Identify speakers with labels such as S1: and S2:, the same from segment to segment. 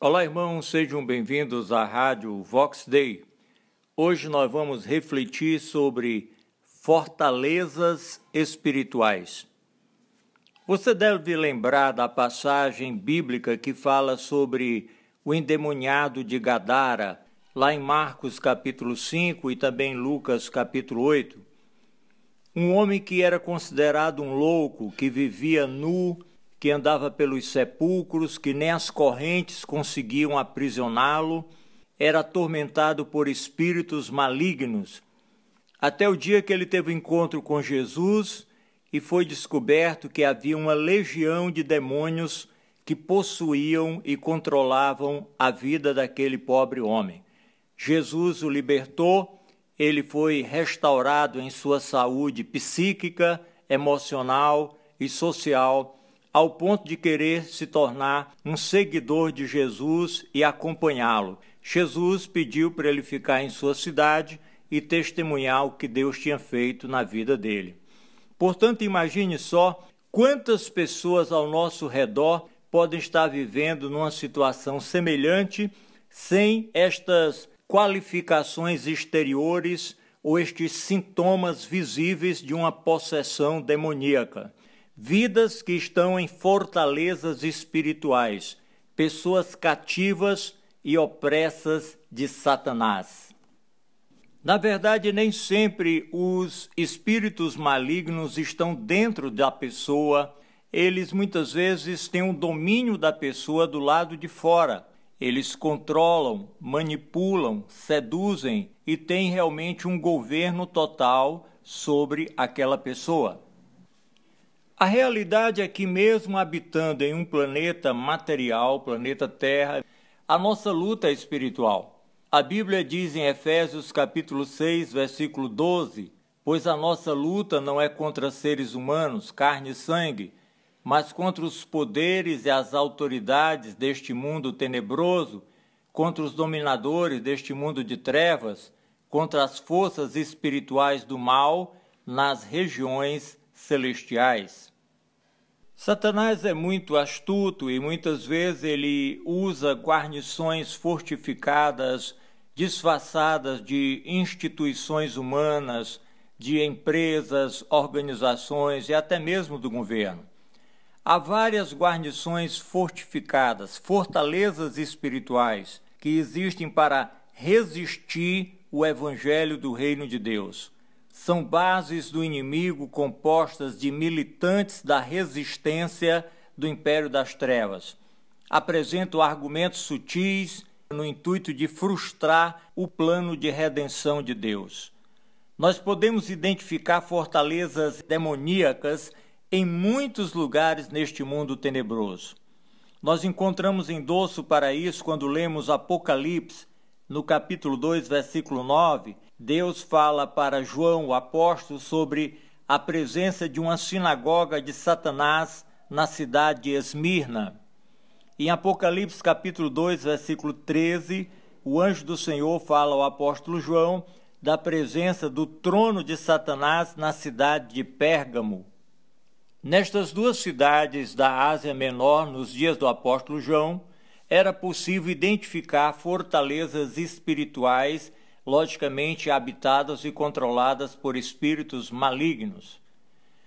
S1: Olá, irmãos, sejam bem-vindos à Rádio Vox Day. Hoje nós vamos refletir sobre fortalezas espirituais. Você deve lembrar da passagem bíblica que fala sobre o endemoniado de Gadara, lá em Marcos capítulo 5 e também Lucas capítulo 8. Um homem que era considerado um louco, que vivia nu, que andava pelos sepulcros, que nem as correntes conseguiam aprisioná-lo, era atormentado por espíritos malignos, até o dia que ele teve encontro com Jesus e foi descoberto que havia uma legião de demônios que possuíam e controlavam a vida daquele pobre homem. Jesus o libertou, ele foi restaurado em sua saúde psíquica, emocional e social ao ponto de querer se tornar um seguidor de Jesus e acompanhá-lo. Jesus pediu para ele ficar em sua cidade e testemunhar o que Deus tinha feito na vida dele. Portanto, imagine só quantas pessoas ao nosso redor podem estar vivendo numa situação semelhante sem estas qualificações exteriores ou estes sintomas visíveis de uma possessão demoníaca vidas que estão em fortalezas espirituais, pessoas cativas e opressas de Satanás. Na verdade, nem sempre os espíritos malignos estão dentro da pessoa, eles muitas vezes têm um domínio da pessoa do lado de fora. Eles controlam, manipulam, seduzem e têm realmente um governo total sobre aquela pessoa. A realidade é que, mesmo habitando em um planeta material, planeta Terra, a nossa luta é espiritual. A Bíblia diz em Efésios capítulo 6, versículo 12: Pois a nossa luta não é contra seres humanos, carne e sangue, mas contra os poderes e as autoridades deste mundo tenebroso, contra os dominadores deste mundo de trevas, contra as forças espirituais do mal nas regiões celestiais. Satanás é muito astuto e muitas vezes ele usa guarnições fortificadas, disfarçadas de instituições humanas, de empresas, organizações e até mesmo do governo. Há várias guarnições fortificadas, fortalezas espirituais que existem para resistir o evangelho do reino de Deus são bases do inimigo compostas de militantes da resistência do império das trevas. Apresentam argumentos sutis no intuito de frustrar o plano de redenção de Deus. Nós podemos identificar fortalezas demoníacas em muitos lugares neste mundo tenebroso. Nós encontramos endosso para isso quando lemos Apocalipse, no capítulo 2, versículo 9, Deus fala para João, o apóstolo, sobre a presença de uma sinagoga de Satanás na cidade de Esmirna. Em Apocalipse capítulo 2, versículo 13, o anjo do Senhor fala ao apóstolo João da presença do trono de Satanás na cidade de Pérgamo. Nestas duas cidades da Ásia Menor, nos dias do apóstolo João, era possível identificar fortalezas espirituais logicamente habitadas e controladas por espíritos malignos.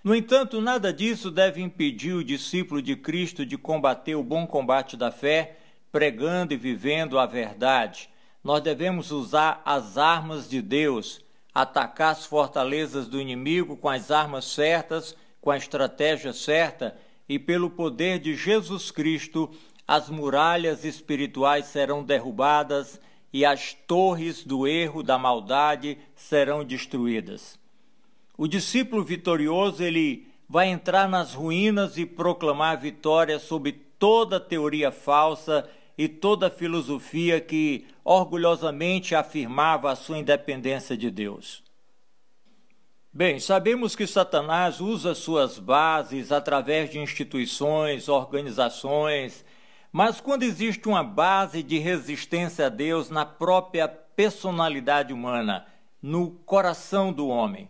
S1: No entanto, nada disso deve impedir o discípulo de Cristo de combater o bom combate da fé, pregando e vivendo a verdade. Nós devemos usar as armas de Deus, atacar as fortalezas do inimigo com as armas certas, com a estratégia certa e pelo poder de Jesus Cristo, as muralhas espirituais serão derrubadas e as torres do erro, da maldade serão destruídas. O discípulo vitorioso, ele vai entrar nas ruínas e proclamar vitória sobre toda teoria falsa e toda filosofia que orgulhosamente afirmava a sua independência de Deus. Bem, sabemos que Satanás usa suas bases através de instituições, organizações, mas quando existe uma base de resistência a Deus na própria personalidade humana, no coração do homem,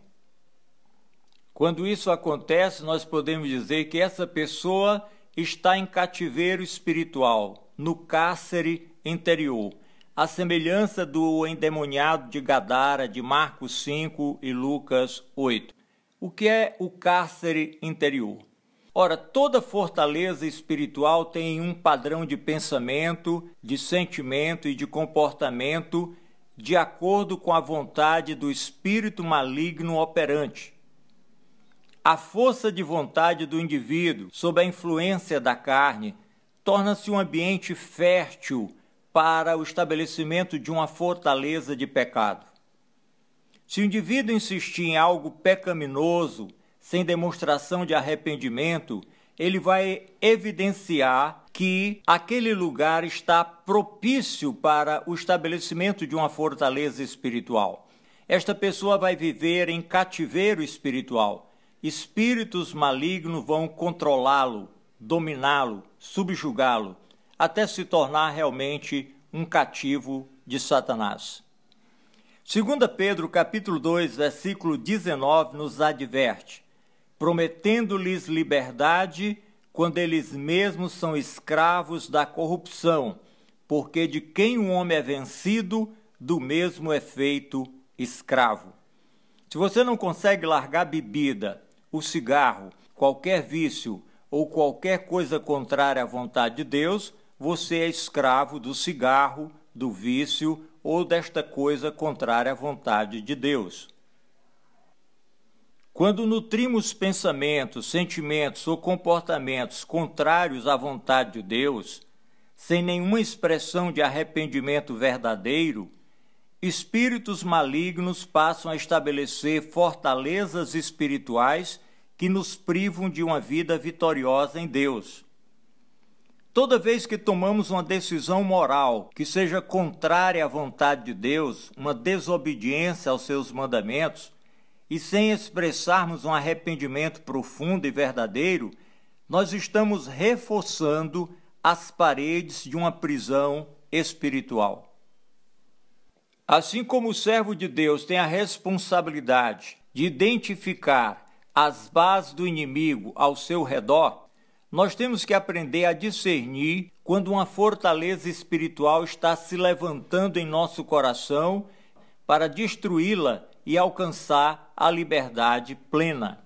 S1: quando isso acontece, nós podemos dizer que essa pessoa está em cativeiro espiritual, no cárcere interior, a semelhança do endemoniado de Gadara de Marcos 5 e Lucas 8. O que é o cárcere interior? Ora, toda fortaleza espiritual tem um padrão de pensamento, de sentimento e de comportamento de acordo com a vontade do espírito maligno operante. A força de vontade do indivíduo, sob a influência da carne, torna-se um ambiente fértil para o estabelecimento de uma fortaleza de pecado. Se o indivíduo insistir em algo pecaminoso, sem demonstração de arrependimento, ele vai evidenciar que aquele lugar está propício para o estabelecimento de uma fortaleza espiritual. Esta pessoa vai viver em cativeiro espiritual. Espíritos malignos vão controlá-lo, dominá-lo, subjugá-lo, até se tornar realmente um cativo de Satanás. 2 Pedro capítulo 2, versículo 19 nos adverte: prometendo-lhes liberdade quando eles mesmos são escravos da corrupção, porque de quem o homem é vencido, do mesmo é feito escravo. Se você não consegue largar bebida, o cigarro, qualquer vício ou qualquer coisa contrária à vontade de Deus, você é escravo do cigarro, do vício ou desta coisa contrária à vontade de Deus. Quando nutrimos pensamentos, sentimentos ou comportamentos contrários à vontade de Deus, sem nenhuma expressão de arrependimento verdadeiro, espíritos malignos passam a estabelecer fortalezas espirituais que nos privam de uma vida vitoriosa em Deus. Toda vez que tomamos uma decisão moral que seja contrária à vontade de Deus, uma desobediência aos seus mandamentos, e sem expressarmos um arrependimento profundo e verdadeiro, nós estamos reforçando as paredes de uma prisão espiritual. Assim como o servo de Deus tem a responsabilidade de identificar as bases do inimigo ao seu redor, nós temos que aprender a discernir quando uma fortaleza espiritual está se levantando em nosso coração para destruí-la e alcançar a liberdade plena.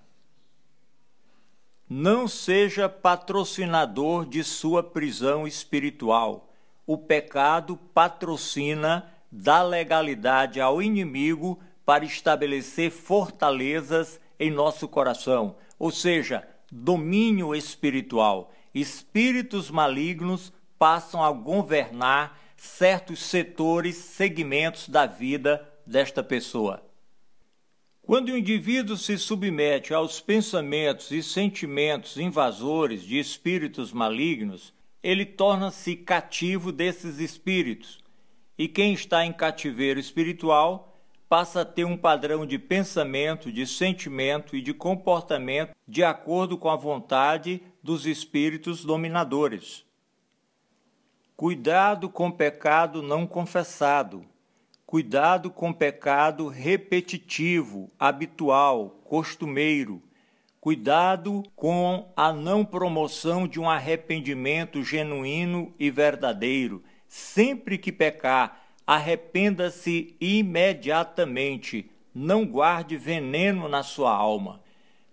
S1: Não seja patrocinador de sua prisão espiritual. O pecado patrocina, dá legalidade ao inimigo para estabelecer fortalezas em nosso coração, ou seja, domínio espiritual. Espíritos malignos passam a governar certos setores, segmentos da vida desta pessoa. Quando o indivíduo se submete aos pensamentos e sentimentos invasores de espíritos malignos, ele torna-se cativo desses espíritos. E quem está em cativeiro espiritual passa a ter um padrão de pensamento, de sentimento e de comportamento de acordo com a vontade dos espíritos dominadores. Cuidado com pecado não confessado Cuidado com pecado repetitivo, habitual, costumeiro. Cuidado com a não promoção de um arrependimento genuíno e verdadeiro. Sempre que pecar, arrependa-se imediatamente. Não guarde veneno na sua alma.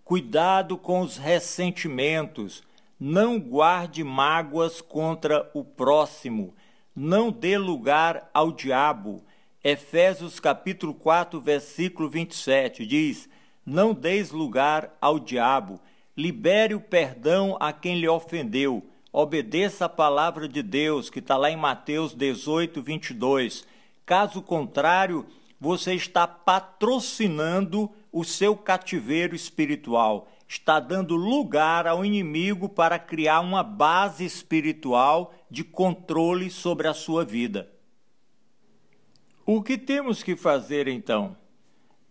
S1: Cuidado com os ressentimentos. Não guarde mágoas contra o próximo. Não dê lugar ao diabo Efésios capítulo 4, versículo 27 diz: Não deis lugar ao diabo, libere o perdão a quem lhe ofendeu, obedeça a palavra de Deus, que está lá em Mateus 18, 22. Caso contrário, você está patrocinando o seu cativeiro espiritual, está dando lugar ao inimigo para criar uma base espiritual de controle sobre a sua vida. O que temos que fazer então?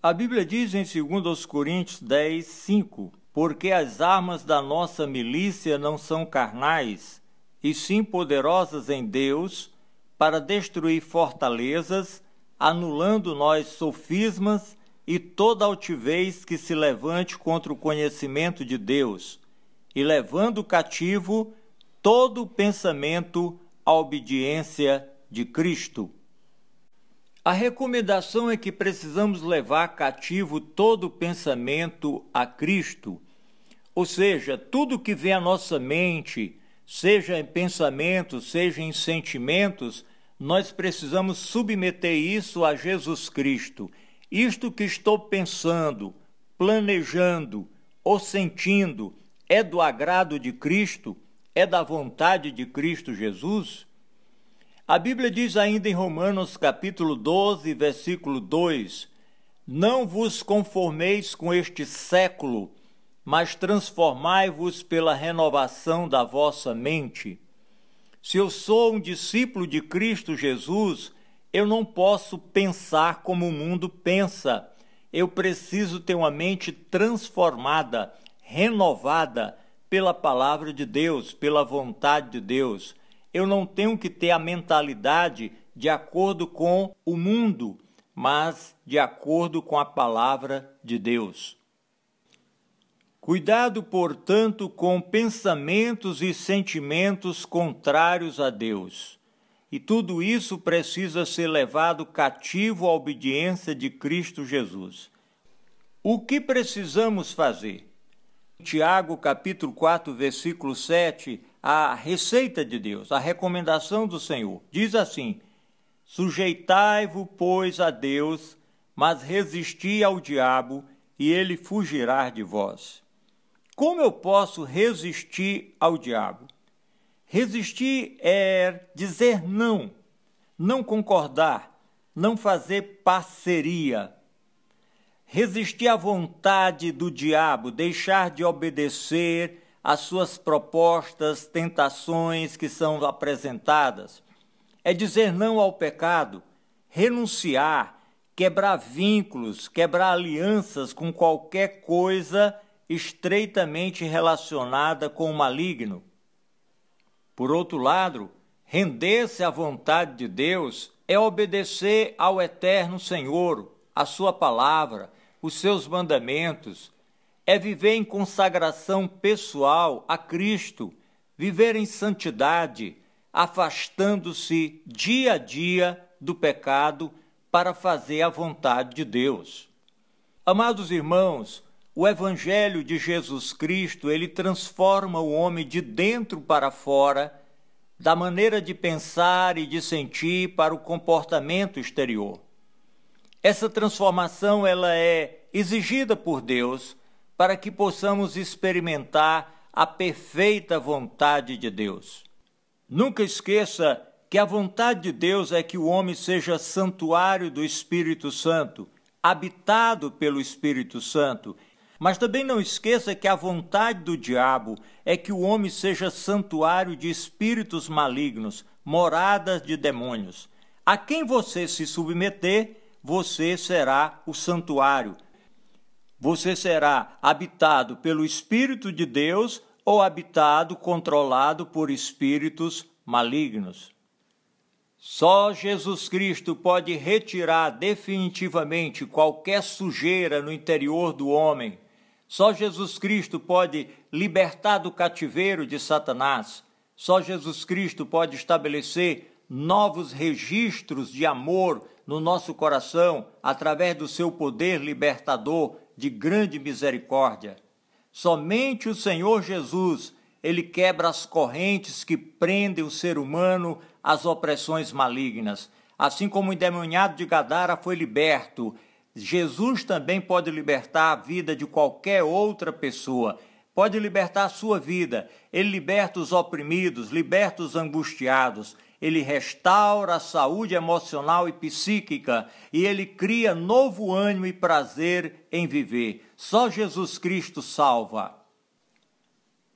S1: A Bíblia diz em 2 Coríntios 10, 5: Porque as armas da nossa milícia não são carnais, e sim poderosas em Deus, para destruir fortalezas, anulando nós sofismas e toda altivez que se levante contra o conhecimento de Deus, e levando cativo todo pensamento à obediência de Cristo. A recomendação é que precisamos levar cativo todo pensamento a Cristo, ou seja, tudo que vem à nossa mente, seja em pensamentos, seja em sentimentos, nós precisamos submeter isso a Jesus Cristo. Isto que estou pensando, planejando ou sentindo é do agrado de Cristo? É da vontade de Cristo Jesus? A Bíblia diz ainda em Romanos capítulo 12, versículo 2: Não vos conformeis com este século, mas transformai-vos pela renovação da vossa mente. Se eu sou um discípulo de Cristo Jesus, eu não posso pensar como o mundo pensa. Eu preciso ter uma mente transformada, renovada pela palavra de Deus, pela vontade de Deus eu não tenho que ter a mentalidade de acordo com o mundo, mas de acordo com a palavra de Deus. Cuidado, portanto, com pensamentos e sentimentos contrários a Deus. E tudo isso precisa ser levado cativo à obediência de Cristo Jesus. O que precisamos fazer? Tiago capítulo 4, versículo 7 a receita de Deus, a recomendação do Senhor. Diz assim: Sujeitai-vos, pois, a Deus, mas resisti ao diabo, e ele fugirá de vós. Como eu posso resistir ao diabo? Resistir é dizer não, não concordar, não fazer parceria. Resistir à vontade do diabo, deixar de obedecer as suas propostas, tentações que são apresentadas. É dizer não ao pecado, renunciar, quebrar vínculos, quebrar alianças com qualquer coisa estreitamente relacionada com o maligno. Por outro lado, render-se à vontade de Deus é obedecer ao eterno Senhor, a sua palavra, os seus mandamentos, é viver em consagração pessoal a Cristo, viver em santidade, afastando-se dia a dia do pecado para fazer a vontade de Deus. Amados irmãos, o evangelho de Jesus Cristo, ele transforma o homem de dentro para fora, da maneira de pensar e de sentir para o comportamento exterior. Essa transformação ela é exigida por Deus para que possamos experimentar a perfeita vontade de Deus. Nunca esqueça que a vontade de Deus é que o homem seja santuário do Espírito Santo, habitado pelo Espírito Santo. Mas também não esqueça que a vontade do diabo é que o homem seja santuário de espíritos malignos, moradas de demônios. A quem você se submeter, você será o santuário, você será habitado pelo Espírito de Deus ou habitado, controlado por espíritos malignos. Só Jesus Cristo pode retirar definitivamente qualquer sujeira no interior do homem. Só Jesus Cristo pode libertar do cativeiro de Satanás. Só Jesus Cristo pode estabelecer novos registros de amor no nosso coração através do seu poder libertador de grande misericórdia. Somente o Senhor Jesus, ele quebra as correntes que prendem o ser humano às opressões malignas. Assim como o endemoniado de Gadara foi liberto, Jesus também pode libertar a vida de qualquer outra pessoa. Pode libertar a sua vida. Ele liberta os oprimidos, liberta os angustiados ele restaura a saúde emocional e psíquica e ele cria novo ânimo e prazer em viver. Só Jesus Cristo salva.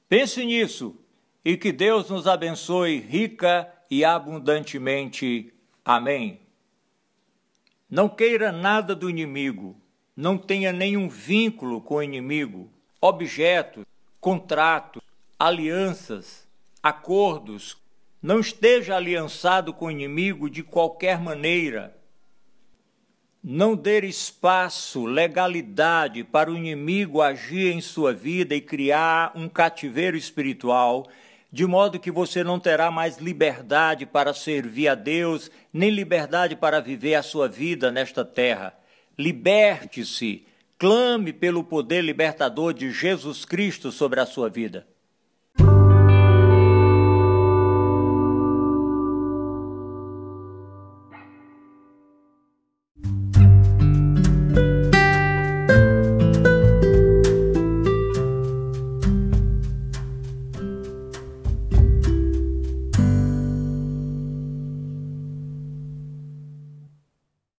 S1: Pense nisso e que Deus nos abençoe rica e abundantemente. Amém. Não queira nada do inimigo, não tenha nenhum vínculo com o inimigo, objetos, contratos, alianças, acordos, não esteja aliançado com o inimigo de qualquer maneira. Não dê espaço, legalidade para o inimigo agir em sua vida e criar um cativeiro espiritual, de modo que você não terá mais liberdade para servir a Deus, nem liberdade para viver a sua vida nesta terra. Liberte-se, clame pelo poder libertador de Jesus Cristo sobre a sua vida.